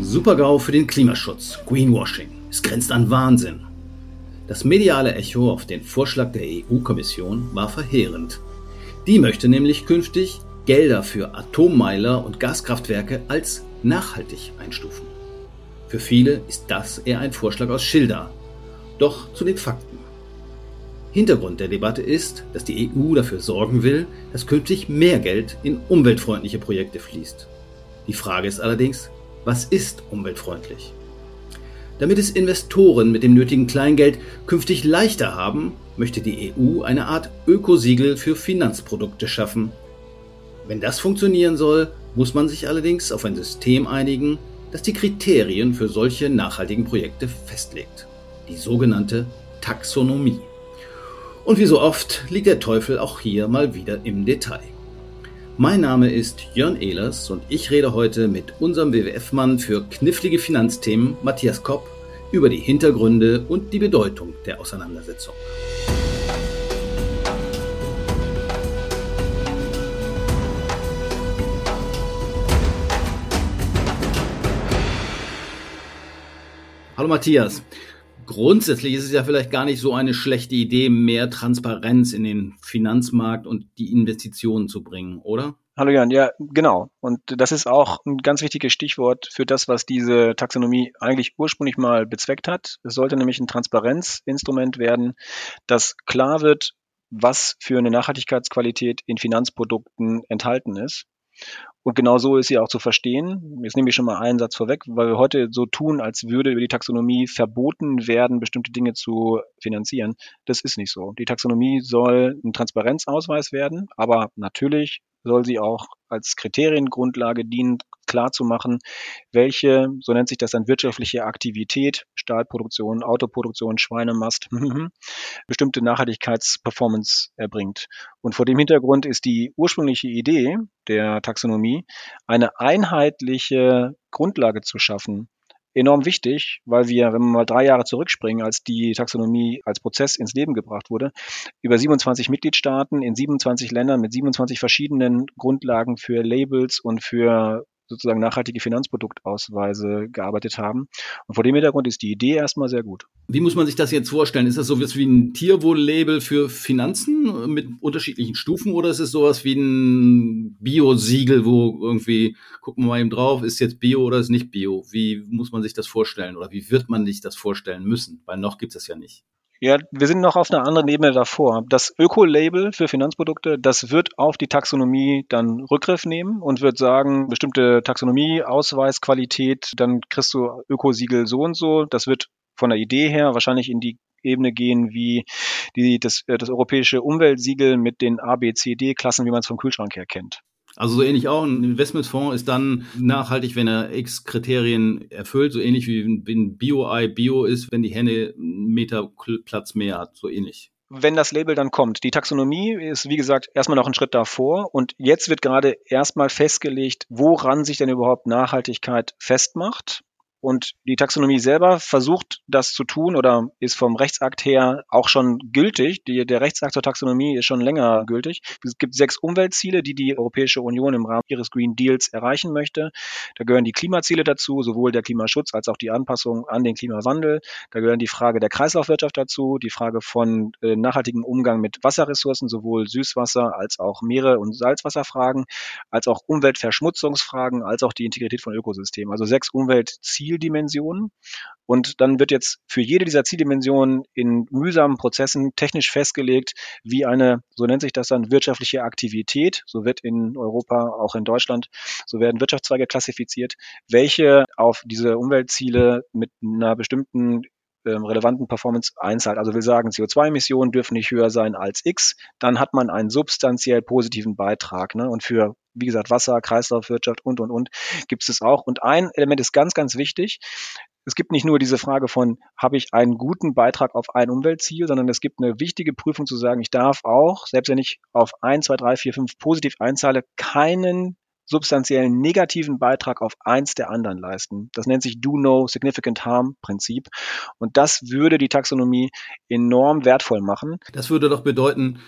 Supergau für den Klimaschutz, Greenwashing. Es grenzt an Wahnsinn. Das mediale Echo auf den Vorschlag der EU-Kommission war verheerend. Die möchte nämlich künftig Gelder für Atommeiler und Gaskraftwerke als nachhaltig einstufen. Für viele ist das eher ein Vorschlag aus Schilder. Doch zu den Fakten. Hintergrund der Debatte ist, dass die EU dafür sorgen will, dass künftig mehr Geld in umweltfreundliche Projekte fließt. Die Frage ist allerdings, was ist umweltfreundlich? Damit es Investoren mit dem nötigen Kleingeld künftig leichter haben, möchte die EU eine Art Ökosiegel für Finanzprodukte schaffen. Wenn das funktionieren soll, muss man sich allerdings auf ein System einigen, das die Kriterien für solche nachhaltigen Projekte festlegt. Die sogenannte Taxonomie. Und wie so oft liegt der Teufel auch hier mal wieder im Detail. Mein Name ist Jörn Ehlers und ich rede heute mit unserem WWF-Mann für knifflige Finanzthemen Matthias Kopp über die Hintergründe und die Bedeutung der Auseinandersetzung. Hallo Matthias. Grundsätzlich ist es ja vielleicht gar nicht so eine schlechte Idee, mehr Transparenz in den Finanzmarkt und die Investitionen zu bringen, oder? Hallo Jan, ja, genau. Und das ist auch ein ganz wichtiges Stichwort für das, was diese Taxonomie eigentlich ursprünglich mal bezweckt hat. Es sollte nämlich ein Transparenzinstrument werden, das klar wird, was für eine Nachhaltigkeitsqualität in Finanzprodukten enthalten ist. Und genau so ist sie auch zu verstehen. Jetzt nehme ich schon mal einen Satz vorweg, weil wir heute so tun, als würde über die Taxonomie verboten werden, bestimmte Dinge zu finanzieren. Das ist nicht so. Die Taxonomie soll ein Transparenzausweis werden, aber natürlich soll sie auch als Kriteriengrundlage dienen, klarzumachen, welche, so nennt sich das dann, wirtschaftliche Aktivität, Stahlproduktion, Autoproduktion, Schweinemast, bestimmte Nachhaltigkeitsperformance erbringt. Und vor dem Hintergrund ist die ursprüngliche Idee der Taxonomie, eine einheitliche Grundlage zu schaffen, enorm wichtig, weil wir, wenn wir mal drei Jahre zurückspringen, als die Taxonomie als Prozess ins Leben gebracht wurde, über 27 Mitgliedstaaten in 27 Ländern mit 27 verschiedenen Grundlagen für Labels und für sozusagen nachhaltige Finanzproduktausweise gearbeitet haben. Und vor dem Hintergrund ist die Idee erstmal sehr gut. Wie muss man sich das jetzt vorstellen? Ist das so wie ein Tierwohl-Label für Finanzen mit unterschiedlichen Stufen oder ist es sowas wie ein Bio-Siegel, wo irgendwie, gucken wir mal eben drauf, ist jetzt Bio oder ist nicht Bio? Wie muss man sich das vorstellen oder wie wird man sich das vorstellen müssen? Weil noch gibt es das ja nicht. Ja, wir sind noch auf einer anderen Ebene davor. Das Öko-Label für Finanzprodukte, das wird auf die Taxonomie dann Rückgriff nehmen und wird sagen, bestimmte Taxonomie, Ausweisqualität, dann kriegst du Ökosiegel so und so. Das wird von der Idee her wahrscheinlich in die Ebene gehen wie die, das, äh, das europäische Umweltsiegel mit den A, B, C, D-Klassen, wie man es vom Kühlschrank her kennt. Also so ähnlich auch. Ein Investmentfonds ist dann nachhaltig, wenn er X Kriterien erfüllt, so ähnlich wie ein Bio-Ei Bio ist, wenn die Henne einen Meter Platz mehr hat, so ähnlich wenn das Label dann kommt. Die Taxonomie ist, wie gesagt, erstmal noch ein Schritt davor und jetzt wird gerade erstmal festgelegt, woran sich denn überhaupt Nachhaltigkeit festmacht. Und die Taxonomie selber versucht das zu tun oder ist vom Rechtsakt her auch schon gültig. Die, der Rechtsakt zur Taxonomie ist schon länger gültig. Es gibt sechs Umweltziele, die die Europäische Union im Rahmen ihres Green Deals erreichen möchte. Da gehören die Klimaziele dazu, sowohl der Klimaschutz als auch die Anpassung an den Klimawandel. Da gehören die Frage der Kreislaufwirtschaft dazu, die Frage von äh, nachhaltigem Umgang mit Wasserressourcen, sowohl Süßwasser als auch Meere- und Salzwasserfragen, als auch Umweltverschmutzungsfragen, als auch die Integrität von Ökosystemen. Also sechs Umweltziele Zieldimensionen. Und dann wird jetzt für jede dieser Zieldimensionen in mühsamen Prozessen technisch festgelegt, wie eine, so nennt sich das dann, wirtschaftliche Aktivität, so wird in Europa, auch in Deutschland, so werden Wirtschaftszweige klassifiziert, welche auf diese Umweltziele mit einer bestimmten ähm, relevanten Performance einzahlt. Also will sagen, CO2-Emissionen dürfen nicht höher sein als X, dann hat man einen substanziell positiven Beitrag. Ne? Und für wie gesagt, Wasser, Kreislaufwirtschaft und, und, und gibt es auch. Und ein Element ist ganz, ganz wichtig. Es gibt nicht nur diese Frage von, habe ich einen guten Beitrag auf ein Umweltziel, sondern es gibt eine wichtige Prüfung zu sagen, ich darf auch, selbst wenn ich auf ein, zwei, drei, vier, fünf positiv einzahle, keinen substanziellen negativen Beitrag auf eins der anderen leisten. Das nennt sich Do No Significant Harm Prinzip. Und das würde die Taxonomie enorm wertvoll machen. Das würde doch bedeuten,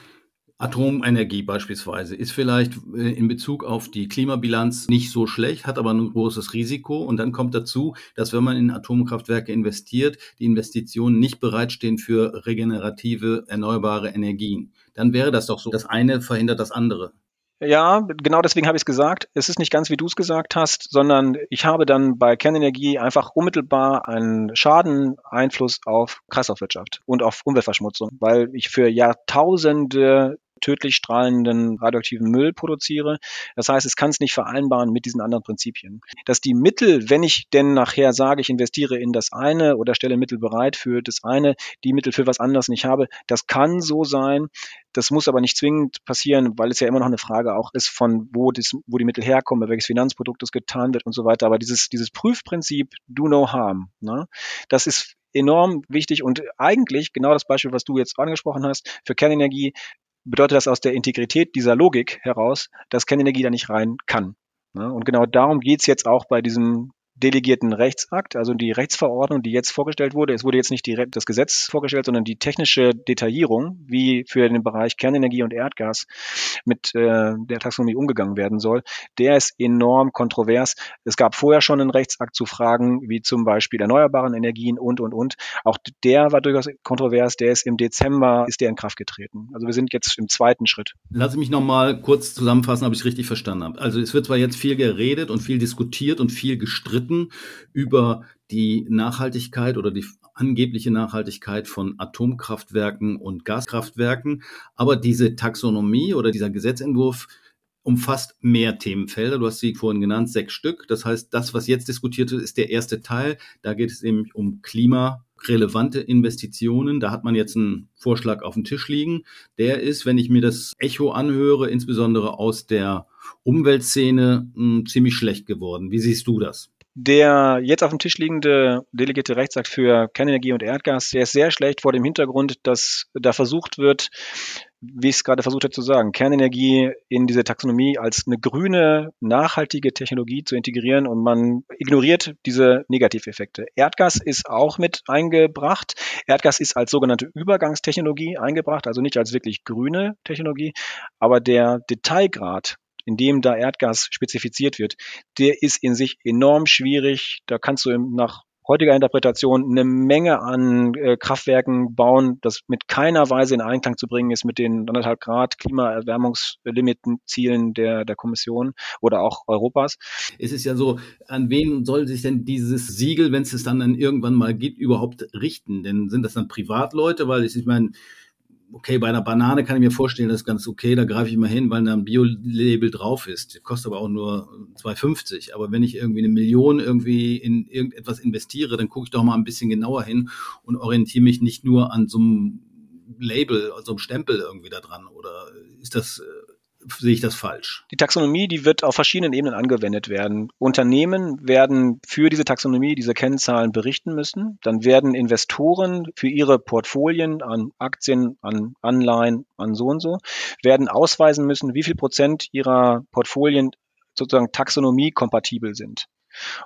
Atomenergie beispielsweise ist vielleicht äh, in Bezug auf die Klimabilanz nicht so schlecht, hat aber ein großes Risiko. Und dann kommt dazu, dass wenn man in Atomkraftwerke investiert, die Investitionen nicht bereitstehen für regenerative, erneuerbare Energien. Dann wäre das doch so. Das eine verhindert das andere. Ja, genau deswegen habe ich es gesagt. Es ist nicht ganz, wie du es gesagt hast, sondern ich habe dann bei Kernenergie einfach unmittelbar einen Schadeneinfluss auf Kreislaufwirtschaft und auf Umweltverschmutzung, weil ich für Jahrtausende tödlich strahlenden radioaktiven Müll produziere. Das heißt, es kann es nicht vereinbaren mit diesen anderen Prinzipien. Dass die Mittel, wenn ich denn nachher sage, ich investiere in das eine oder stelle Mittel bereit für das eine, die Mittel für was anderes nicht habe, das kann so sein. Das muss aber nicht zwingend passieren, weil es ja immer noch eine Frage auch ist, von wo, das, wo die Mittel herkommen, welches Finanzprodukt das getan wird und so weiter. Aber dieses, dieses Prüfprinzip, do no harm, ne, das ist enorm wichtig und eigentlich genau das Beispiel, was du jetzt angesprochen hast, für Kernenergie bedeutet das aus der Integrität dieser Logik heraus, dass Kernenergie da nicht rein kann. Ne? Und genau darum geht's jetzt auch bei diesem delegierten Rechtsakt, also die Rechtsverordnung, die jetzt vorgestellt wurde. Es wurde jetzt nicht die, das Gesetz vorgestellt, sondern die technische Detaillierung, wie für den Bereich Kernenergie und Erdgas mit äh, der Taxonomie umgegangen werden soll. Der ist enorm kontrovers. Es gab vorher schon einen Rechtsakt zu Fragen wie zum Beispiel erneuerbaren Energien und, und, und. Auch der war durchaus kontrovers. Der ist im Dezember, ist der in Kraft getreten. Also wir sind jetzt im zweiten Schritt. Lass mich nochmal kurz zusammenfassen, ob ich es richtig verstanden habe. Also es wird zwar jetzt viel geredet und viel diskutiert und viel gestritten, gestritten über die Nachhaltigkeit oder die angebliche Nachhaltigkeit von Atomkraftwerken und Gaskraftwerken. Aber diese Taxonomie oder dieser Gesetzentwurf umfasst mehr Themenfelder. Du hast sie vorhin genannt, sechs Stück. Das heißt, das, was jetzt diskutiert wird, ist der erste Teil. Da geht es nämlich um klimarelevante Investitionen. Da hat man jetzt einen Vorschlag auf dem Tisch liegen. Der ist, wenn ich mir das Echo anhöre, insbesondere aus der Umweltszene, hm, ziemlich schlecht geworden. Wie siehst du das? Der jetzt auf dem Tisch liegende delegierte Rechtsakt für Kernenergie und Erdgas, der ist sehr schlecht vor dem Hintergrund, dass da versucht wird, wie ich es gerade versucht habe zu sagen, Kernenergie in diese Taxonomie als eine grüne, nachhaltige Technologie zu integrieren und man ignoriert diese Negativeffekte. Erdgas ist auch mit eingebracht. Erdgas ist als sogenannte Übergangstechnologie eingebracht, also nicht als wirklich grüne Technologie, aber der Detailgrad in dem da Erdgas spezifiziert wird, der ist in sich enorm schwierig. Da kannst du nach heutiger Interpretation eine Menge an äh, Kraftwerken bauen, das mit keiner Weise in Einklang zu bringen ist mit den anderthalb Grad Klimaerwärmungslimitenzielen der, der Kommission oder auch Europas. Es ist ja so, an wen soll sich denn dieses Siegel, wenn es es dann, dann irgendwann mal gibt, überhaupt richten? Denn sind das dann Privatleute? Weil ich, ich meine, okay, bei einer Banane kann ich mir vorstellen, das ist ganz okay, da greife ich mal hin, weil da ein Bio-Label drauf ist. Kostet aber auch nur 2,50. Aber wenn ich irgendwie eine Million irgendwie in irgendetwas investiere, dann gucke ich doch mal ein bisschen genauer hin und orientiere mich nicht nur an so einem Label, so einem Stempel irgendwie da dran. Oder ist das äh, sehe ich das falsch? Die Taxonomie, die wird auf verschiedenen Ebenen angewendet werden. Unternehmen werden für diese Taxonomie, diese Kennzahlen berichten müssen. Dann werden Investoren für ihre Portfolien an Aktien, an Anleihen, an so und so, werden ausweisen müssen, wie viel Prozent ihrer Portfolien sozusagen taxonomie-kompatibel sind.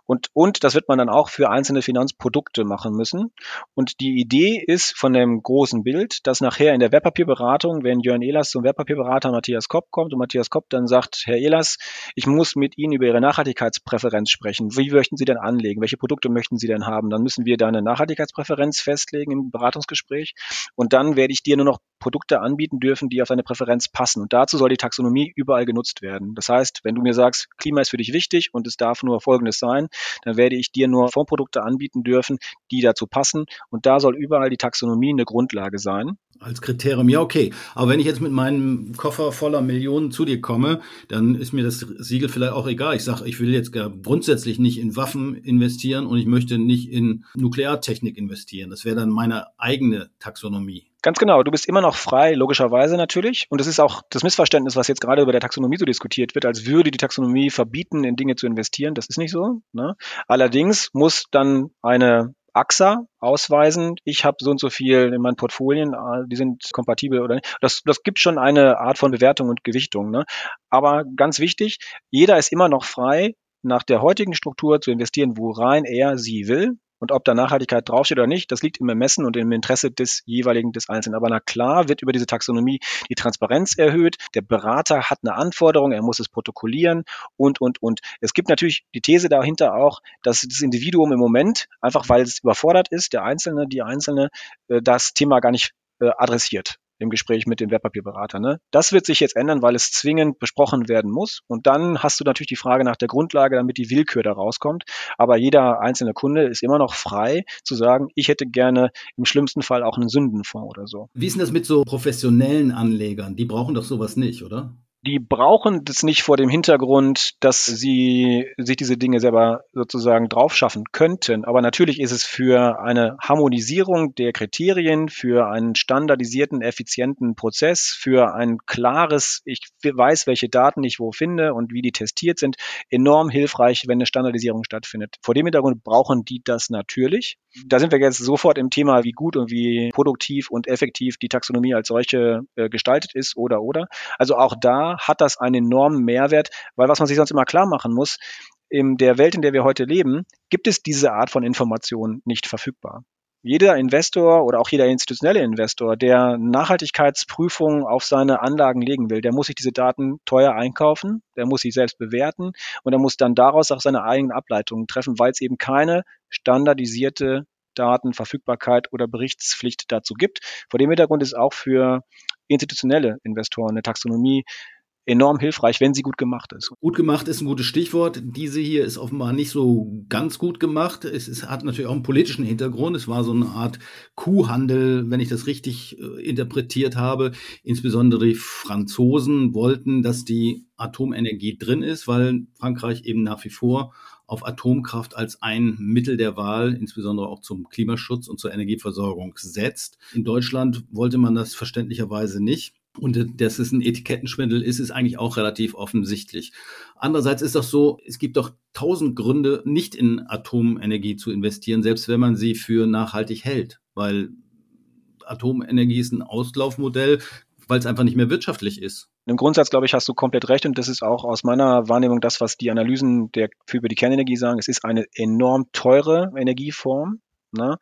Und, und das wird man dann auch für einzelne Finanzprodukte machen müssen. Und die Idee ist von dem großen Bild, dass nachher in der Wertpapierberatung, wenn Jörn Ehlers zum Wertpapierberater Matthias Kopp kommt und Matthias Kopp dann sagt, Herr Ehlers, ich muss mit Ihnen über Ihre Nachhaltigkeitspräferenz sprechen. Wie möchten Sie denn anlegen? Welche Produkte möchten Sie denn haben? Dann müssen wir da eine Nachhaltigkeitspräferenz festlegen im Beratungsgespräch. Und dann werde ich dir nur noch Produkte anbieten dürfen, die auf deine Präferenz passen. Und dazu soll die Taxonomie überall genutzt werden. Das heißt, wenn du mir sagst, Klima ist für dich wichtig und es darf nur Folgendes sein, dann werde ich dir nur Fondprodukte anbieten dürfen, die dazu passen. Und da soll überall die Taxonomie eine Grundlage sein. Als Kriterium, ja, okay. Aber wenn ich jetzt mit meinem Koffer voller Millionen zu dir komme, dann ist mir das Siegel vielleicht auch egal. Ich sage, ich will jetzt grundsätzlich nicht in Waffen investieren und ich möchte nicht in Nukleartechnik investieren. Das wäre dann meine eigene Taxonomie. Ganz genau, du bist immer noch frei, logischerweise natürlich. Und es ist auch das Missverständnis, was jetzt gerade über der Taxonomie so diskutiert wird, als würde die Taxonomie verbieten, in Dinge zu investieren. Das ist nicht so. Ne? Allerdings muss dann eine AXA ausweisen, ich habe so und so viel in meinen Portfolien, äh, die sind kompatibel oder nicht. Das, das gibt schon eine Art von Bewertung und Gewichtung. Ne? Aber ganz wichtig, jeder ist immer noch frei, nach der heutigen Struktur zu investieren, wo rein er sie will. Und ob da Nachhaltigkeit draufsteht oder nicht, das liegt im Ermessen und im Interesse des jeweiligen, des Einzelnen. Aber na klar wird über diese Taxonomie die Transparenz erhöht. Der Berater hat eine Anforderung, er muss es protokollieren und, und, und. Es gibt natürlich die These dahinter auch, dass das Individuum im Moment, einfach weil es überfordert ist, der Einzelne, die Einzelne, äh, das Thema gar nicht äh, adressiert im Gespräch mit dem Wertpapierberater. Ne? Das wird sich jetzt ändern, weil es zwingend besprochen werden muss. Und dann hast du natürlich die Frage nach der Grundlage, damit die Willkür da rauskommt. Aber jeder einzelne Kunde ist immer noch frei zu sagen, ich hätte gerne im schlimmsten Fall auch einen Sündenfonds oder so. Wie ist denn das mit so professionellen Anlegern? Die brauchen doch sowas nicht, oder? Die brauchen das nicht vor dem Hintergrund, dass sie sich diese Dinge selber sozusagen draufschaffen könnten. Aber natürlich ist es für eine Harmonisierung der Kriterien, für einen standardisierten, effizienten Prozess, für ein klares, ich weiß, welche Daten ich wo finde und wie die testiert sind, enorm hilfreich, wenn eine Standardisierung stattfindet. Vor dem Hintergrund brauchen die das natürlich. Da sind wir jetzt sofort im Thema, wie gut und wie produktiv und effektiv die Taxonomie als solche äh, gestaltet ist oder oder. Also auch da hat das einen enormen Mehrwert, weil was man sich sonst immer klar machen muss, in der Welt, in der wir heute leben, gibt es diese Art von Information nicht verfügbar. Jeder Investor oder auch jeder institutionelle Investor, der Nachhaltigkeitsprüfungen auf seine Anlagen legen will, der muss sich diese Daten teuer einkaufen, der muss sie selbst bewerten und er muss dann daraus auch seine eigenen Ableitungen treffen, weil es eben keine standardisierte Datenverfügbarkeit oder Berichtspflicht dazu gibt. Vor dem Hintergrund ist auch für institutionelle Investoren eine Taxonomie enorm hilfreich, wenn sie gut gemacht ist. Gut gemacht ist ein gutes Stichwort. Diese hier ist offenbar nicht so ganz gut gemacht. Es ist, hat natürlich auch einen politischen Hintergrund. Es war so eine Art Kuhhandel, wenn ich das richtig äh, interpretiert habe. Insbesondere die Franzosen wollten, dass die Atomenergie drin ist, weil Frankreich eben nach wie vor auf Atomkraft als ein Mittel der Wahl, insbesondere auch zum Klimaschutz und zur Energieversorgung setzt. In Deutschland wollte man das verständlicherweise nicht. Und dass es ein Etikettenschwindel ist, ist eigentlich auch relativ offensichtlich. Andererseits ist das so, es gibt doch tausend Gründe, nicht in Atomenergie zu investieren, selbst wenn man sie für nachhaltig hält, weil Atomenergie ist ein Auslaufmodell, weil es einfach nicht mehr wirtschaftlich ist. Im Grundsatz, glaube ich, hast du komplett recht und das ist auch aus meiner Wahrnehmung das, was die Analysen der, für über die Kernenergie sagen. Es ist eine enorm teure Energieform. Ne?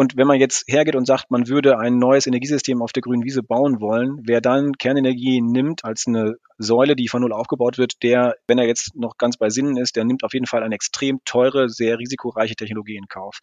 Und wenn man jetzt hergeht und sagt, man würde ein neues Energiesystem auf der grünen Wiese bauen wollen, wer dann Kernenergie nimmt als eine Säule, die von null aufgebaut wird, der, wenn er jetzt noch ganz bei Sinnen ist, der nimmt auf jeden Fall eine extrem teure, sehr risikoreiche Technologie in Kauf.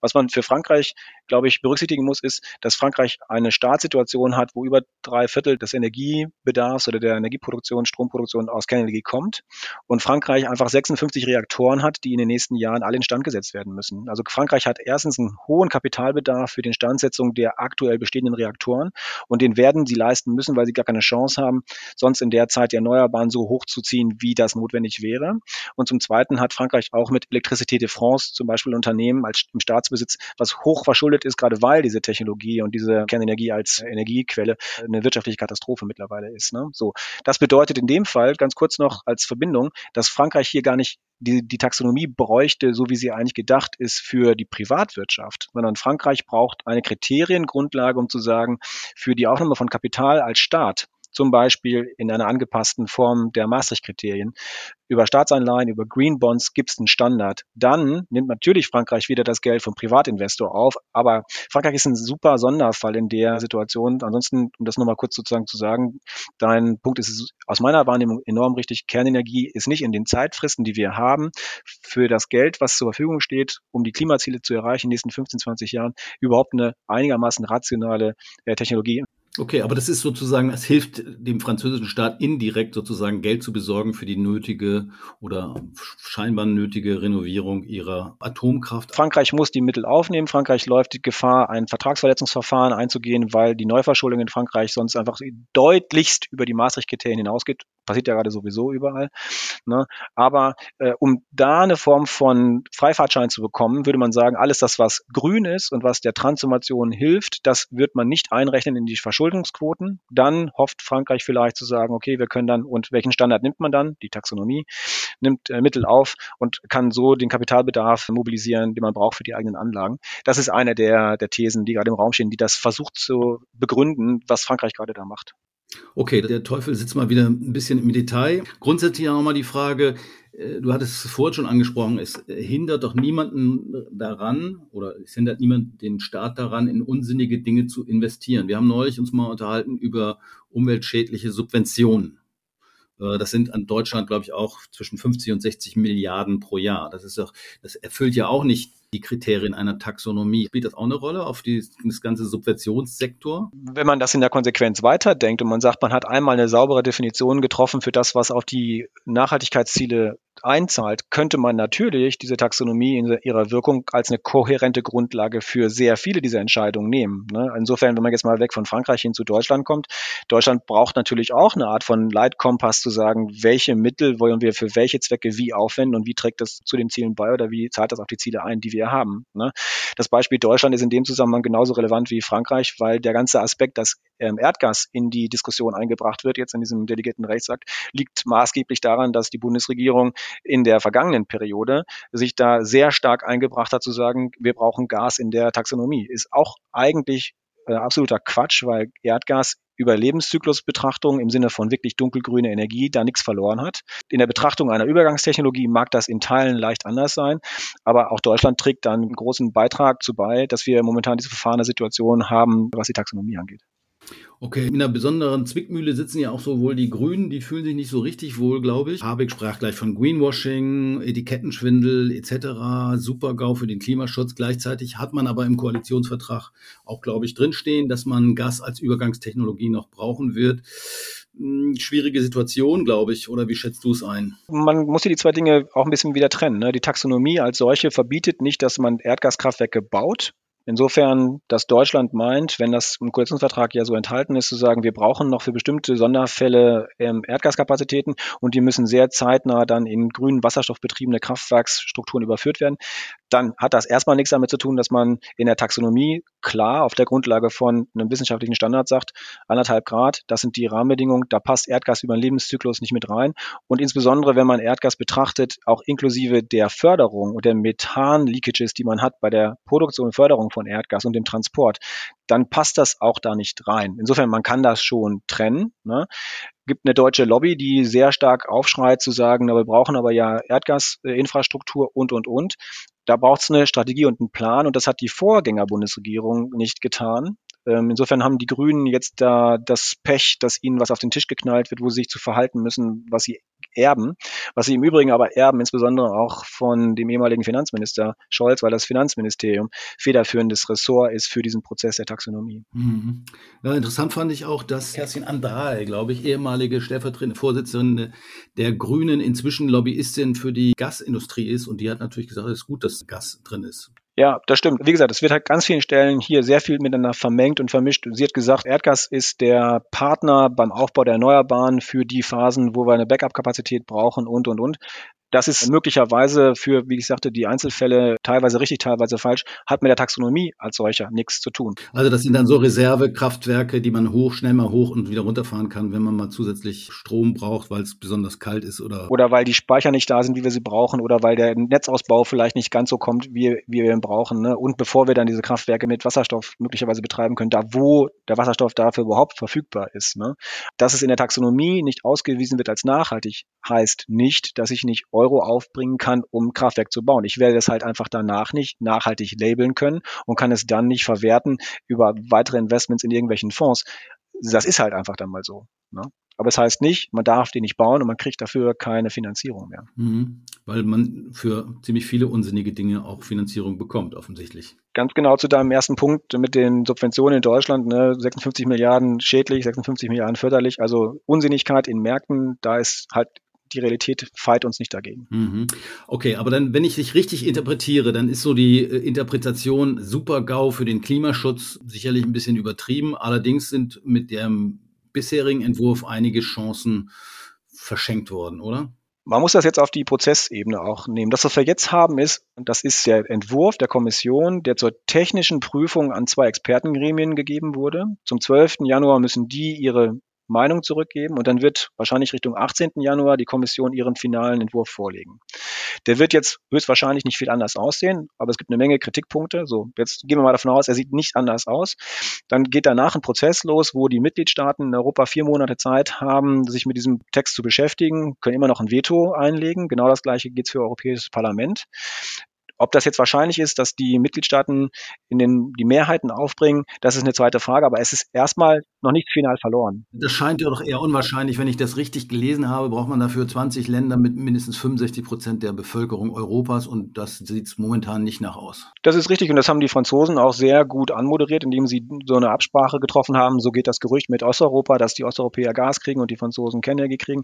Was man für Frankreich, glaube ich, berücksichtigen muss, ist, dass Frankreich eine Staatssituation hat, wo über drei Viertel des Energiebedarfs oder der Energieproduktion, Stromproduktion aus Kernenergie kommt und Frankreich einfach 56 Reaktoren hat, die in den nächsten Jahren alle instand gesetzt werden müssen. Also Frankreich hat erstens einen hohen Kapital Kapitalbedarf für die Instandsetzung der aktuell bestehenden Reaktoren. Und den werden sie leisten müssen, weil sie gar keine Chance haben, sonst in der Zeit die Erneuerbaren so hochzuziehen, wie das notwendig wäre. Und zum Zweiten hat Frankreich auch mit Electricité de France zum Beispiel Unternehmen als im Staatsbesitz, was hoch verschuldet ist, gerade weil diese Technologie und diese Kernenergie als Energiequelle eine wirtschaftliche Katastrophe mittlerweile ist. Ne? So, das bedeutet in dem Fall ganz kurz noch als Verbindung, dass Frankreich hier gar nicht die, die Taxonomie bräuchte, so wie sie eigentlich gedacht ist, für die Privatwirtschaft, sondern Frankreich braucht eine Kriteriengrundlage, um zu sagen, für die Aufnahme von Kapital als Staat zum Beispiel in einer angepassten Form der Maastricht-Kriterien. Über Staatsanleihen, über Green Bonds gibt es einen Standard. Dann nimmt natürlich Frankreich wieder das Geld vom Privatinvestor auf, aber Frankreich ist ein super Sonderfall in der Situation. Ansonsten, um das nochmal kurz sozusagen zu sagen, dein Punkt ist aus meiner Wahrnehmung enorm richtig. Kernenergie ist nicht in den Zeitfristen, die wir haben, für das Geld, was zur Verfügung steht, um die Klimaziele zu erreichen in den nächsten 15, 20 Jahren, überhaupt eine einigermaßen rationale äh, Technologie. Okay, aber das ist sozusagen, es hilft dem französischen Staat indirekt sozusagen Geld zu besorgen für die nötige oder scheinbar nötige Renovierung ihrer Atomkraft. Frankreich muss die Mittel aufnehmen. Frankreich läuft die Gefahr, ein Vertragsverletzungsverfahren einzugehen, weil die Neuverschuldung in Frankreich sonst einfach deutlichst über die Maastricht-Kriterien hinausgeht passiert ja gerade sowieso überall. Ne? Aber äh, um da eine Form von Freifahrtschein zu bekommen, würde man sagen, alles das, was grün ist und was der Transformation hilft, das wird man nicht einrechnen in die Verschuldungsquoten. Dann hofft Frankreich vielleicht zu sagen, okay, wir können dann, und welchen Standard nimmt man dann? Die Taxonomie nimmt äh, Mittel auf und kann so den Kapitalbedarf mobilisieren, den man braucht für die eigenen Anlagen. Das ist eine der, der Thesen, die gerade im Raum stehen, die das versucht zu begründen, was Frankreich gerade da macht. Okay, der Teufel sitzt mal wieder ein bisschen im Detail. Grundsätzlich auch mal die Frage, äh, du hattest es vorhin schon angesprochen, es hindert doch niemanden daran oder es hindert niemand den Staat daran, in unsinnige Dinge zu investieren. Wir haben neulich uns mal unterhalten über umweltschädliche Subventionen. Äh, das sind an Deutschland, glaube ich, auch zwischen 50 und 60 Milliarden pro Jahr. Das ist doch, das erfüllt ja auch nicht die Kriterien einer Taxonomie. Spielt das auch eine Rolle auf die, das ganze Subventionssektor? Wenn man das in der Konsequenz weiterdenkt und man sagt, man hat einmal eine saubere Definition getroffen für das, was auf die Nachhaltigkeitsziele einzahlt, könnte man natürlich diese Taxonomie in ihrer Wirkung als eine kohärente Grundlage für sehr viele dieser Entscheidungen nehmen. Ne? Insofern, wenn man jetzt mal weg von Frankreich hin zu Deutschland kommt, Deutschland braucht natürlich auch eine Art von Leitkompass zu sagen, welche Mittel wollen wir für welche Zwecke wie aufwenden und wie trägt das zu den Zielen bei oder wie zahlt das auf die Ziele ein, die wir haben. Ne? Das Beispiel Deutschland ist in dem Zusammenhang genauso relevant wie Frankreich, weil der ganze Aspekt, dass ähm, Erdgas in die Diskussion eingebracht wird, jetzt in diesem delegierten Rechtsakt, liegt maßgeblich daran, dass die Bundesregierung in der vergangenen Periode sich da sehr stark eingebracht hat zu sagen, wir brauchen Gas in der Taxonomie. Ist auch eigentlich äh, absoluter Quatsch, weil Erdgas über Lebenszyklusbetrachtung im Sinne von wirklich dunkelgrüne Energie da nichts verloren hat. In der Betrachtung einer Übergangstechnologie mag das in Teilen leicht anders sein, aber auch Deutschland trägt dann einen großen Beitrag zu bei, dass wir momentan diese verfahrene Situation haben, was die Taxonomie angeht. Okay, in einer besonderen Zwickmühle sitzen ja auch sowohl die Grünen, die fühlen sich nicht so richtig wohl, glaube ich. Habeck sprach gleich von Greenwashing, Etikettenschwindel etc., Supergau für den Klimaschutz. Gleichzeitig hat man aber im Koalitionsvertrag auch, glaube ich, drinstehen, dass man Gas als Übergangstechnologie noch brauchen wird. Hm, schwierige Situation, glaube ich, oder wie schätzt du es ein? Man muss hier die zwei Dinge auch ein bisschen wieder trennen. Ne? Die Taxonomie als solche verbietet nicht, dass man Erdgaskraftwerke baut, Insofern, dass Deutschland meint, wenn das im Koalitionsvertrag ja so enthalten ist, zu sagen, wir brauchen noch für bestimmte Sonderfälle ähm, Erdgaskapazitäten und die müssen sehr zeitnah dann in grünen wasserstoffbetriebene Kraftwerksstrukturen überführt werden, dann hat das erstmal nichts damit zu tun, dass man in der Taxonomie klar auf der Grundlage von einem wissenschaftlichen Standard sagt, anderthalb Grad, das sind die Rahmenbedingungen, da passt Erdgas über den Lebenszyklus nicht mit rein. Und insbesondere, wenn man Erdgas betrachtet, auch inklusive der Förderung und der Methan-Leakages, die man hat bei der Produktion und Förderung von Erdgas und dem Transport, dann passt das auch da nicht rein. Insofern, man kann das schon trennen. Ne? gibt eine deutsche Lobby, die sehr stark aufschreit zu sagen, na, wir brauchen aber ja Erdgasinfrastruktur und, und, und. Da braucht es eine Strategie und einen Plan und das hat die Vorgänger-Bundesregierung nicht getan. Ähm, insofern haben die Grünen jetzt da das Pech, dass ihnen was auf den Tisch geknallt wird, wo sie sich zu verhalten müssen, was sie erben, was sie im Übrigen aber erben, insbesondere auch von dem ehemaligen Finanzminister Scholz, weil das Finanzministerium federführendes Ressort ist für diesen Prozess der Taxonomie. Mhm. Ja, interessant fand ich auch, dass Kerstin Andral, glaube ich, ehemalige stellvertretende Vorsitzende der Grünen, inzwischen Lobbyistin für die Gasindustrie ist und die hat natürlich gesagt, es ist gut, dass Gas drin ist. Ja, das stimmt. Wie gesagt, es wird halt ganz vielen Stellen hier sehr viel miteinander vermengt und vermischt. Sie hat gesagt, Erdgas ist der Partner beim Aufbau der Erneuerbaren für die Phasen, wo wir eine Backup-Kapazität brauchen und, und, und. Das ist möglicherweise für, wie ich sagte, die Einzelfälle teilweise richtig, teilweise falsch, hat mit der Taxonomie als solcher nichts zu tun. Also das sind dann so Reservekraftwerke, die man hoch, schnell mal hoch und wieder runterfahren kann, wenn man mal zusätzlich Strom braucht, weil es besonders kalt ist oder. Oder weil die Speicher nicht da sind, wie wir sie brauchen, oder weil der Netzausbau vielleicht nicht ganz so kommt, wie, wie wir ihn brauchen. Ne? Und bevor wir dann diese Kraftwerke mit Wasserstoff möglicherweise betreiben können, da wo der Wasserstoff dafür überhaupt verfügbar ist. Ne? Dass es in der Taxonomie nicht ausgewiesen wird als nachhaltig, heißt nicht, dass ich nicht Euro aufbringen kann, um Kraftwerk zu bauen. Ich werde das halt einfach danach nicht nachhaltig labeln können und kann es dann nicht verwerten über weitere Investments in irgendwelchen Fonds. Das ist halt einfach dann mal so. Ne? Aber es das heißt nicht, man darf den nicht bauen und man kriegt dafür keine Finanzierung mehr. Mhm, weil man für ziemlich viele unsinnige Dinge auch Finanzierung bekommt, offensichtlich. Ganz genau zu deinem ersten Punkt mit den Subventionen in Deutschland, ne, 56 Milliarden schädlich, 56 Milliarden förderlich, also Unsinnigkeit in Märkten, da ist halt die Realität feit uns nicht dagegen. Mhm. Okay, aber dann, wenn ich dich richtig interpretiere, dann ist so die äh, Interpretation Super-GAU für den Klimaschutz sicherlich ein bisschen übertrieben. Allerdings sind mit dem bisherigen Entwurf einige Chancen verschenkt worden, oder? Man muss das jetzt auf die Prozessebene auch nehmen. Das, was wir jetzt haben, ist, das ist der Entwurf der Kommission, der zur technischen Prüfung an zwei Expertengremien gegeben wurde. Zum 12. Januar müssen die ihre Meinung zurückgeben und dann wird wahrscheinlich Richtung 18. Januar die Kommission ihren finalen Entwurf vorlegen. Der wird jetzt höchstwahrscheinlich nicht viel anders aussehen, aber es gibt eine Menge Kritikpunkte. So, jetzt gehen wir mal davon aus, er sieht nicht anders aus. Dann geht danach ein Prozess los, wo die Mitgliedstaaten in Europa vier Monate Zeit haben, sich mit diesem Text zu beschäftigen, können immer noch ein Veto einlegen. Genau das gleiche gilt für Europäisches Parlament. Ob das jetzt wahrscheinlich ist, dass die Mitgliedstaaten in den, die Mehrheiten aufbringen, das ist eine zweite Frage, aber es ist erstmal noch nicht final verloren. Das scheint ja doch eher unwahrscheinlich. Wenn ich das richtig gelesen habe, braucht man dafür 20 Länder mit mindestens 65 Prozent der Bevölkerung Europas und das sieht momentan nicht nach aus. Das ist richtig und das haben die Franzosen auch sehr gut anmoderiert, indem sie so eine Absprache getroffen haben. So geht das Gerücht mit Osteuropa, dass die Osteuropäer Gas kriegen und die Franzosen Kernenergie kriegen.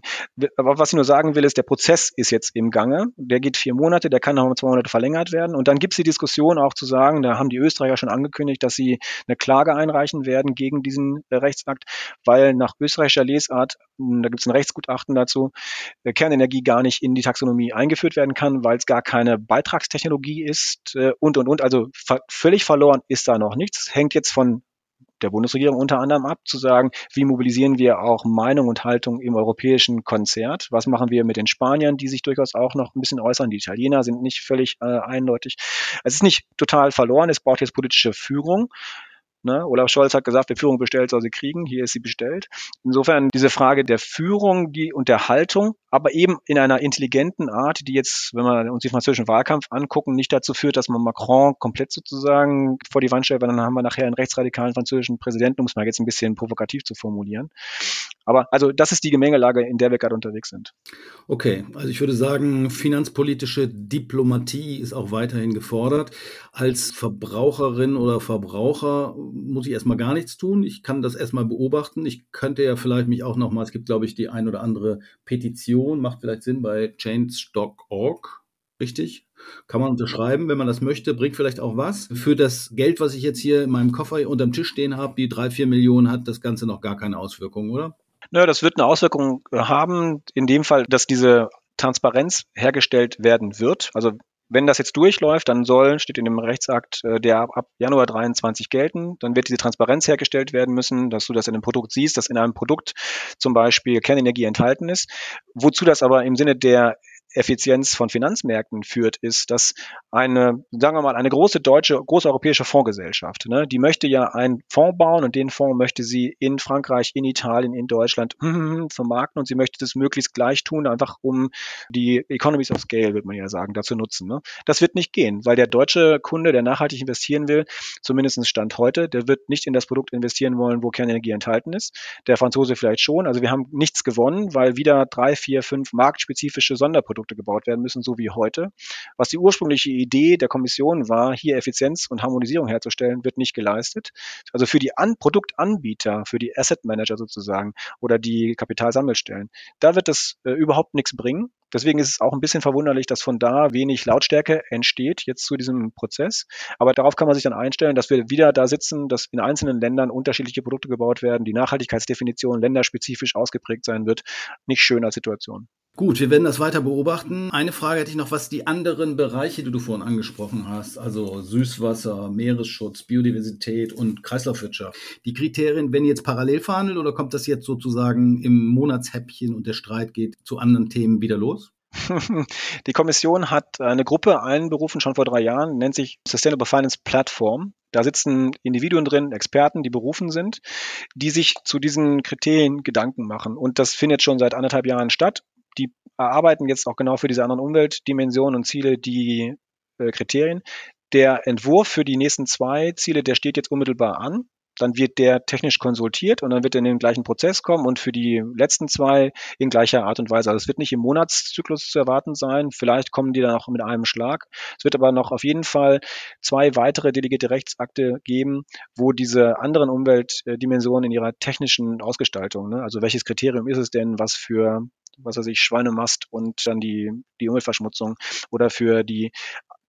Aber was ich nur sagen will, ist, der Prozess ist jetzt im Gange. Der geht vier Monate, der kann noch um zwei Monate verlängert werden. Und dann gibt es die Diskussion auch zu sagen, da haben die Österreicher schon angekündigt, dass sie eine Klage einreichen werden gegen diesen Rechtsakt, weil nach österreichischer Lesart, hm, da gibt es ein Rechtsgutachten dazu, äh, Kernenergie gar nicht in die Taxonomie eingeführt werden kann, weil es gar keine Beitragstechnologie ist äh, und, und, und. Also völlig verloren ist da noch nichts. Hängt jetzt von der Bundesregierung unter anderem ab, zu sagen, wie mobilisieren wir auch Meinung und Haltung im europäischen Konzert? Was machen wir mit den Spaniern, die sich durchaus auch noch ein bisschen äußern? Die Italiener sind nicht völlig äh, eindeutig. Es ist nicht total verloren, es braucht jetzt politische Führung. Ne? Olaf Scholz hat gesagt, wer Führung bestellt, soll sie kriegen. Hier ist sie bestellt. Insofern diese Frage der Führung die, und der Haltung, aber eben in einer intelligenten Art, die jetzt, wenn wir uns den französischen Wahlkampf angucken, nicht dazu führt, dass man Macron komplett sozusagen vor die Wand stellt, weil dann haben wir nachher einen rechtsradikalen französischen Präsidenten, um es mal jetzt ein bisschen provokativ zu formulieren. Aber also das ist die Gemengelage, in der wir gerade unterwegs sind. Okay, also ich würde sagen, finanzpolitische Diplomatie ist auch weiterhin gefordert. Als Verbraucherin oder Verbraucher muss ich erstmal gar nichts tun. Ich kann das erstmal beobachten. Ich könnte ja vielleicht mich auch nochmal, es gibt glaube ich die ein oder andere Petition, macht vielleicht Sinn bei change.org, richtig? Kann man unterschreiben, wenn man das möchte, bringt vielleicht auch was. Für das Geld, was ich jetzt hier in meinem Koffer unterm Tisch stehen habe, die drei, vier Millionen, hat das Ganze noch gar keine Auswirkungen, oder? Naja, das wird eine Auswirkung haben, in dem Fall, dass diese Transparenz hergestellt werden wird. Also wenn das jetzt durchläuft, dann soll, steht in dem Rechtsakt, äh, der ab Januar 23 gelten, dann wird diese Transparenz hergestellt werden müssen, dass du das in einem Produkt siehst, dass in einem Produkt zum Beispiel Kernenergie enthalten ist. Wozu das aber im Sinne der Effizienz von Finanzmärkten führt, ist, dass eine, sagen wir mal, eine große deutsche, große europäische Fondsgesellschaft, ne, die möchte ja einen Fonds bauen und den Fonds möchte sie in Frankreich, in Italien, in Deutschland vermarkten und sie möchte das möglichst gleich tun, einfach um die Economies of Scale, würde man ja sagen, dazu nutzen. Ne. Das wird nicht gehen, weil der deutsche Kunde, der nachhaltig investieren will, zumindest Stand heute, der wird nicht in das Produkt investieren wollen, wo Kernenergie enthalten ist. Der Franzose vielleicht schon. Also wir haben nichts gewonnen, weil wieder drei, vier, fünf marktspezifische Sonderprodukte Produkte gebaut werden müssen, so wie heute. Was die ursprüngliche Idee der Kommission war, hier Effizienz und Harmonisierung herzustellen, wird nicht geleistet. Also für die An Produktanbieter, für die Asset Manager sozusagen oder die Kapitalsammelstellen, da wird das äh, überhaupt nichts bringen. Deswegen ist es auch ein bisschen verwunderlich, dass von da wenig Lautstärke entsteht jetzt zu diesem Prozess. Aber darauf kann man sich dann einstellen, dass wir wieder da sitzen, dass in einzelnen Ländern unterschiedliche Produkte gebaut werden, die Nachhaltigkeitsdefinition länderspezifisch ausgeprägt sein wird. Nicht schön als Situation. Gut, wir werden das weiter beobachten. Eine Frage hätte ich noch, was die anderen Bereiche, die du vorhin angesprochen hast, also Süßwasser, Meeresschutz, Biodiversität und Kreislaufwirtschaft. Die Kriterien werden jetzt parallel verhandelt oder kommt das jetzt sozusagen im Monatshäppchen und der Streit geht zu anderen Themen wieder los? Die Kommission hat eine Gruppe einberufen, schon vor drei Jahren, nennt sich Sustainable Finance Platform. Da sitzen Individuen drin, Experten, die berufen sind, die sich zu diesen Kriterien Gedanken machen. Und das findet schon seit anderthalb Jahren statt erarbeiten jetzt auch genau für diese anderen Umweltdimensionen und Ziele die äh, Kriterien. Der Entwurf für die nächsten zwei Ziele, der steht jetzt unmittelbar an. Dann wird der technisch konsultiert und dann wird er in den gleichen Prozess kommen und für die letzten zwei in gleicher Art und Weise. Also es wird nicht im Monatszyklus zu erwarten sein. Vielleicht kommen die dann auch mit einem Schlag. Es wird aber noch auf jeden Fall zwei weitere delegierte Rechtsakte geben, wo diese anderen Umweltdimensionen in ihrer technischen Ausgestaltung, ne, also welches Kriterium ist es denn, was für was weiß ich, Schweinemast und dann die, die Umweltverschmutzung oder für die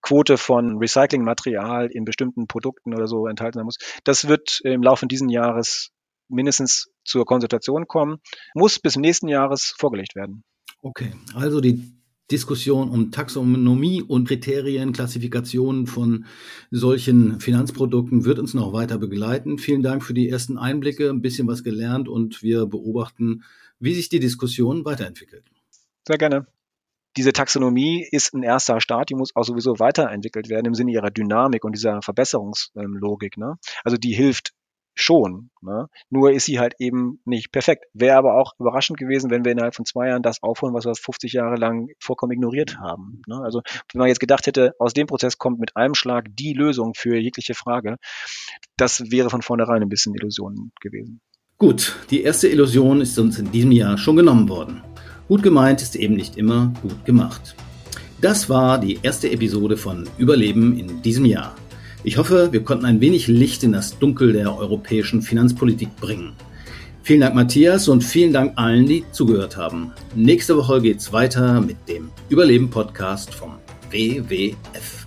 Quote von Recyclingmaterial in bestimmten Produkten oder so enthalten sein muss. Das wird im Laufe dieses Jahres mindestens zur Konsultation kommen, muss bis nächsten Jahres vorgelegt werden. Okay, also die Diskussion um Taxonomie und Kriterien, Klassifikationen von solchen Finanzprodukten wird uns noch weiter begleiten. Vielen Dank für die ersten Einblicke, ein bisschen was gelernt und wir beobachten wie sich die Diskussion weiterentwickelt. Sehr gerne. diese Taxonomie ist ein erster Start, die muss auch sowieso weiterentwickelt werden im Sinne ihrer Dynamik und dieser Verbesserungslogik. Ne? Also die hilft schon. Ne? Nur ist sie halt eben nicht perfekt. Wäre aber auch überraschend gewesen, wenn wir innerhalb von zwei Jahren das aufholen, was wir 50 Jahre lang vollkommen ignoriert haben. Ne? Also wenn man jetzt gedacht hätte, aus dem Prozess kommt mit einem Schlag die Lösung für jegliche Frage, das wäre von vornherein ein bisschen Illusion gewesen. Gut, die erste Illusion ist uns in diesem Jahr schon genommen worden. Gut gemeint ist eben nicht immer gut gemacht. Das war die erste Episode von Überleben in diesem Jahr. Ich hoffe, wir konnten ein wenig Licht in das Dunkel der europäischen Finanzpolitik bringen. Vielen Dank, Matthias, und vielen Dank allen, die zugehört haben. Nächste Woche geht's weiter mit dem Überleben-Podcast vom WWF.